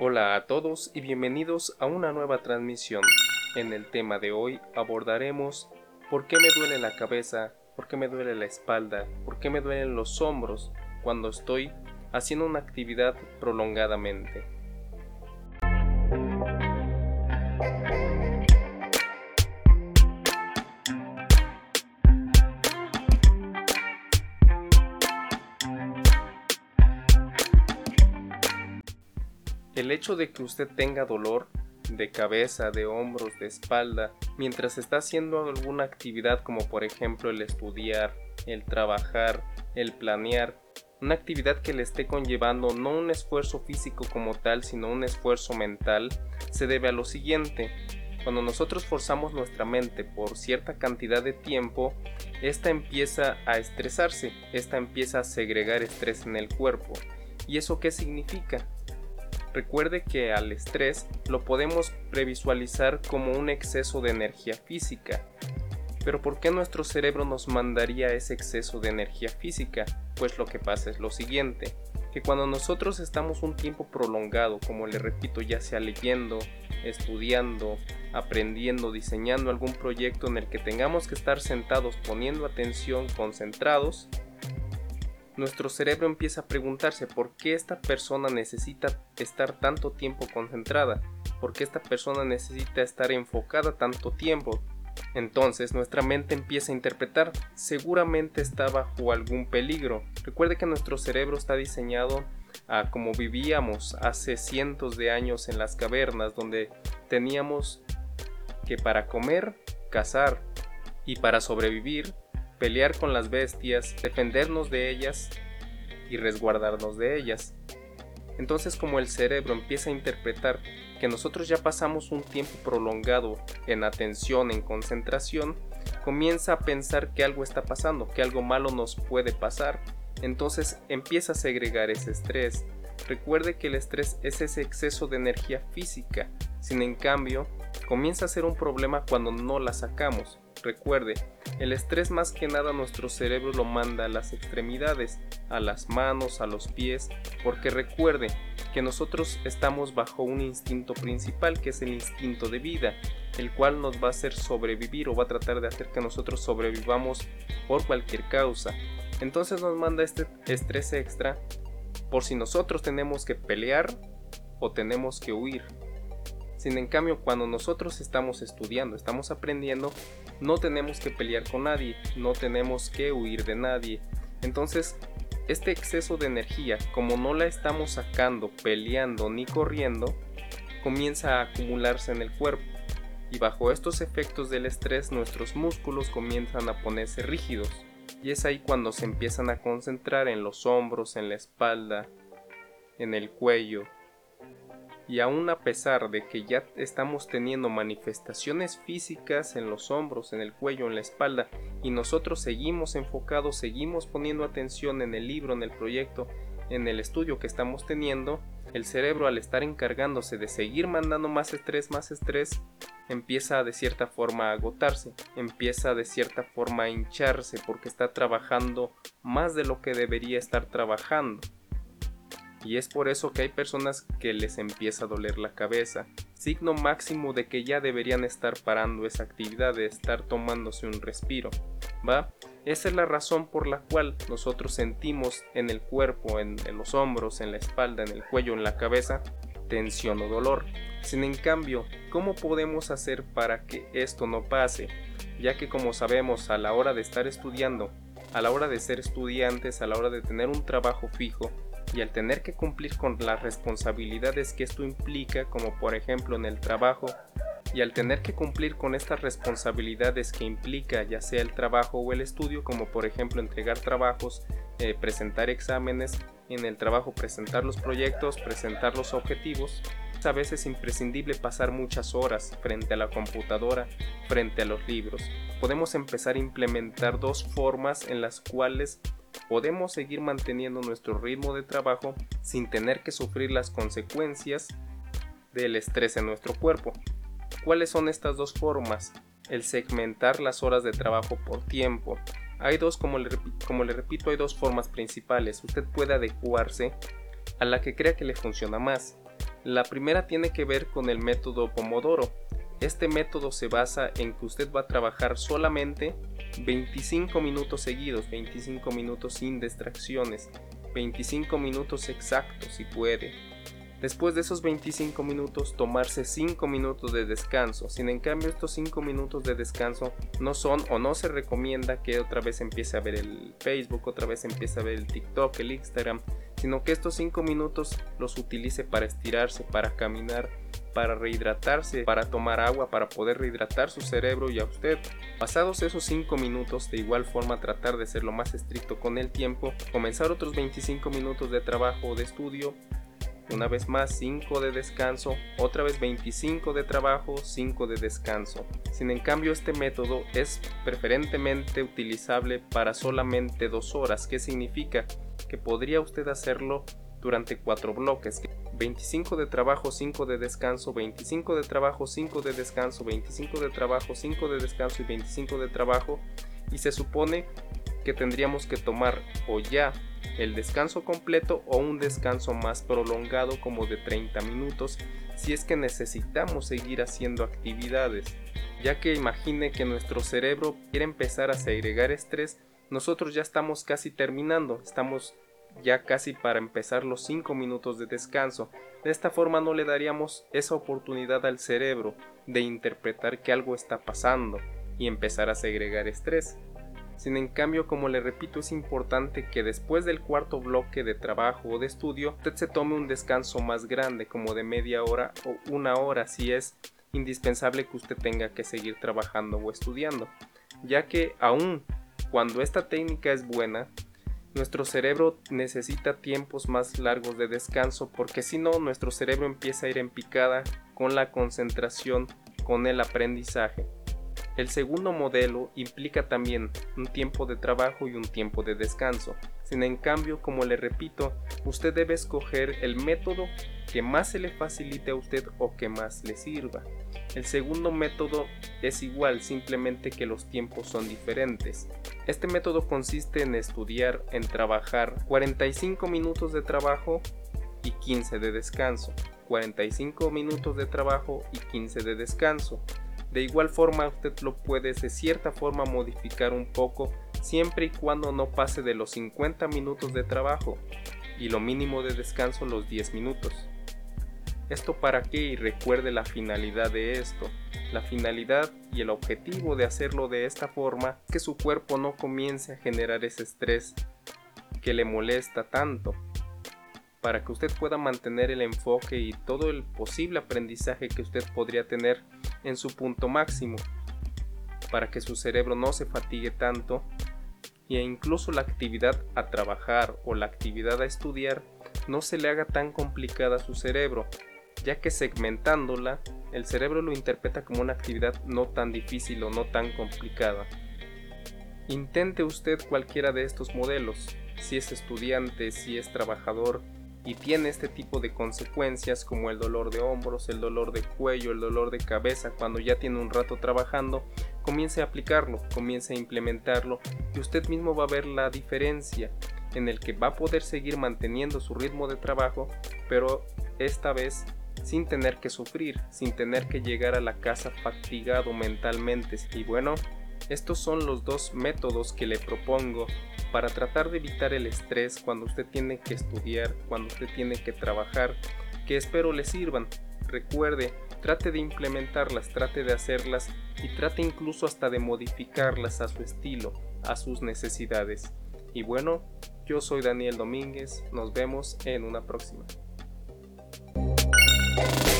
Hola a todos y bienvenidos a una nueva transmisión. En el tema de hoy abordaremos por qué me duele la cabeza, por qué me duele la espalda, por qué me duelen los hombros cuando estoy haciendo una actividad prolongadamente. El hecho de que usted tenga dolor de cabeza, de hombros, de espalda, mientras está haciendo alguna actividad como por ejemplo el estudiar, el trabajar, el planear, una actividad que le esté conllevando no un esfuerzo físico como tal, sino un esfuerzo mental, se debe a lo siguiente. Cuando nosotros forzamos nuestra mente por cierta cantidad de tiempo, esta empieza a estresarse, esta empieza a segregar estrés en el cuerpo. ¿Y eso qué significa? Recuerde que al estrés lo podemos previsualizar como un exceso de energía física. Pero ¿por qué nuestro cerebro nos mandaría ese exceso de energía física? Pues lo que pasa es lo siguiente, que cuando nosotros estamos un tiempo prolongado, como le repito, ya sea leyendo, estudiando, aprendiendo, diseñando algún proyecto en el que tengamos que estar sentados poniendo atención, concentrados, nuestro cerebro empieza a preguntarse por qué esta persona necesita estar tanto tiempo concentrada, por qué esta persona necesita estar enfocada tanto tiempo. Entonces nuestra mente empieza a interpretar, seguramente está bajo algún peligro. Recuerde que nuestro cerebro está diseñado a como vivíamos hace cientos de años en las cavernas, donde teníamos que para comer, cazar y para sobrevivir pelear con las bestias, defendernos de ellas y resguardarnos de ellas. Entonces como el cerebro empieza a interpretar que nosotros ya pasamos un tiempo prolongado en atención, en concentración, comienza a pensar que algo está pasando, que algo malo nos puede pasar. Entonces empieza a segregar ese estrés. Recuerde que el estrés es ese exceso de energía física, sin en cambio, comienza a ser un problema cuando no la sacamos. Recuerde, el estrés más que nada nuestro cerebro lo manda a las extremidades, a las manos, a los pies, porque recuerde que nosotros estamos bajo un instinto principal que es el instinto de vida, el cual nos va a hacer sobrevivir o va a tratar de hacer que nosotros sobrevivamos por cualquier causa. Entonces nos manda este estrés extra por si nosotros tenemos que pelear o tenemos que huir. Sin en cambio, cuando nosotros estamos estudiando, estamos aprendiendo, no tenemos que pelear con nadie, no tenemos que huir de nadie. Entonces, este exceso de energía, como no la estamos sacando peleando ni corriendo, comienza a acumularse en el cuerpo. Y bajo estos efectos del estrés nuestros músculos comienzan a ponerse rígidos. Y es ahí cuando se empiezan a concentrar en los hombros, en la espalda, en el cuello, y aún a pesar de que ya estamos teniendo manifestaciones físicas en los hombros, en el cuello, en la espalda, y nosotros seguimos enfocados, seguimos poniendo atención en el libro, en el proyecto, en el estudio que estamos teniendo, el cerebro al estar encargándose de seguir mandando más estrés, más estrés, empieza de cierta forma a agotarse, empieza de cierta forma a hincharse porque está trabajando más de lo que debería estar trabajando y es por eso que hay personas que les empieza a doler la cabeza, signo máximo de que ya deberían estar parando esa actividad de estar tomándose un respiro, ¿va? Esa es la razón por la cual nosotros sentimos en el cuerpo, en, los hombros, en la espalda, en el cuello, en la cabeza, tensión o dolor. Sin en cambio, ¿cómo podemos hacer para que esto no pase? Ya que como sabemos a la hora de estar estudiando, a la hora de ser estudiantes, a la hora de tener un trabajo fijo, y al tener que cumplir con las responsabilidades que esto implica, como por ejemplo en el trabajo, y al tener que cumplir con estas responsabilidades que implica ya sea el trabajo o el estudio, como por ejemplo entregar trabajos, eh, presentar exámenes, en el trabajo presentar los proyectos, presentar los objetivos, a veces es imprescindible pasar muchas horas frente a la computadora, frente a los libros. Podemos empezar a implementar dos formas en las cuales podemos seguir manteniendo nuestro ritmo de trabajo sin tener que sufrir las consecuencias del estrés en nuestro cuerpo. ¿Cuáles son estas dos formas? El segmentar las horas de trabajo por tiempo. Hay dos, como le, como le repito, hay dos formas principales. Usted puede adecuarse a la que crea que le funciona más. La primera tiene que ver con el método Pomodoro. Este método se basa en que usted va a trabajar solamente 25 minutos seguidos, 25 minutos sin distracciones, 25 minutos exactos si puede. Después de esos 25 minutos tomarse 5 minutos de descanso. Sin en cambio estos 5 minutos de descanso no son o no se recomienda que otra vez empiece a ver el Facebook, otra vez empiece a ver el TikTok, el Instagram, sino que estos 5 minutos los utilice para estirarse, para caminar, para rehidratarse, para tomar agua, para poder rehidratar su cerebro y a usted. Pasados esos 5 minutos, de igual forma tratar de ser lo más estricto con el tiempo, comenzar otros 25 minutos de trabajo o de estudio, una vez más 5 de descanso, otra vez 25 de trabajo, 5 de descanso. Sin en cambio este método es preferentemente utilizable para solamente 2 horas, que significa que podría usted hacerlo durante 4 bloques. 25 de trabajo, 5 de descanso, 25 de trabajo, 5 de descanso, 25 de trabajo, 5 de descanso y 25 de trabajo. Y se supone que tendríamos que tomar o ya el descanso completo o un descanso más prolongado como de 30 minutos si es que necesitamos seguir haciendo actividades, ya que imagine que nuestro cerebro quiere empezar a segregar estrés, nosotros ya estamos casi terminando, estamos ya casi para empezar los 5 minutos de descanso. De esta forma no le daríamos esa oportunidad al cerebro de interpretar que algo está pasando y empezar a segregar estrés. Sin en cambio, como le repito, es importante que después del cuarto bloque de trabajo o de estudio, usted se tome un descanso más grande, como de media hora o una hora si es indispensable que usted tenga que seguir trabajando o estudiando, ya que aún cuando esta técnica es buena, nuestro cerebro necesita tiempos más largos de descanso porque si no nuestro cerebro empieza a ir en picada con la concentración, con el aprendizaje. El segundo modelo implica también un tiempo de trabajo y un tiempo de descanso. Sin en cambio, como le repito, usted debe escoger el método que más se le facilite a usted o que más le sirva. El segundo método es igual, simplemente que los tiempos son diferentes. Este método consiste en estudiar, en trabajar 45 minutos de trabajo y 15 de descanso. 45 minutos de trabajo y 15 de descanso. De igual forma usted lo puede de cierta forma modificar un poco siempre y cuando no pase de los 50 minutos de trabajo y lo mínimo de descanso los 10 minutos. ¿Esto para qué? Y recuerde la finalidad de esto. La finalidad y el objetivo de hacerlo de esta forma que su cuerpo no comience a generar ese estrés que le molesta tanto para que usted pueda mantener el enfoque y todo el posible aprendizaje que usted podría tener en su punto máximo, para que su cerebro no se fatigue tanto e incluso la actividad a trabajar o la actividad a estudiar no se le haga tan complicada a su cerebro, ya que segmentándola, el cerebro lo interpreta como una actividad no tan difícil o no tan complicada. Intente usted cualquiera de estos modelos, si es estudiante, si es trabajador, y tiene este tipo de consecuencias como el dolor de hombros, el dolor de cuello, el dolor de cabeza cuando ya tiene un rato trabajando, comience a aplicarlo, comience a implementarlo y usted mismo va a ver la diferencia en el que va a poder seguir manteniendo su ritmo de trabajo, pero esta vez sin tener que sufrir, sin tener que llegar a la casa fatigado mentalmente. Y bueno, estos son los dos métodos que le propongo para tratar de evitar el estrés cuando usted tiene que estudiar, cuando usted tiene que trabajar, que espero le sirvan. Recuerde, trate de implementarlas, trate de hacerlas y trate incluso hasta de modificarlas a su estilo, a sus necesidades. Y bueno, yo soy Daniel Domínguez, nos vemos en una próxima. Thank you.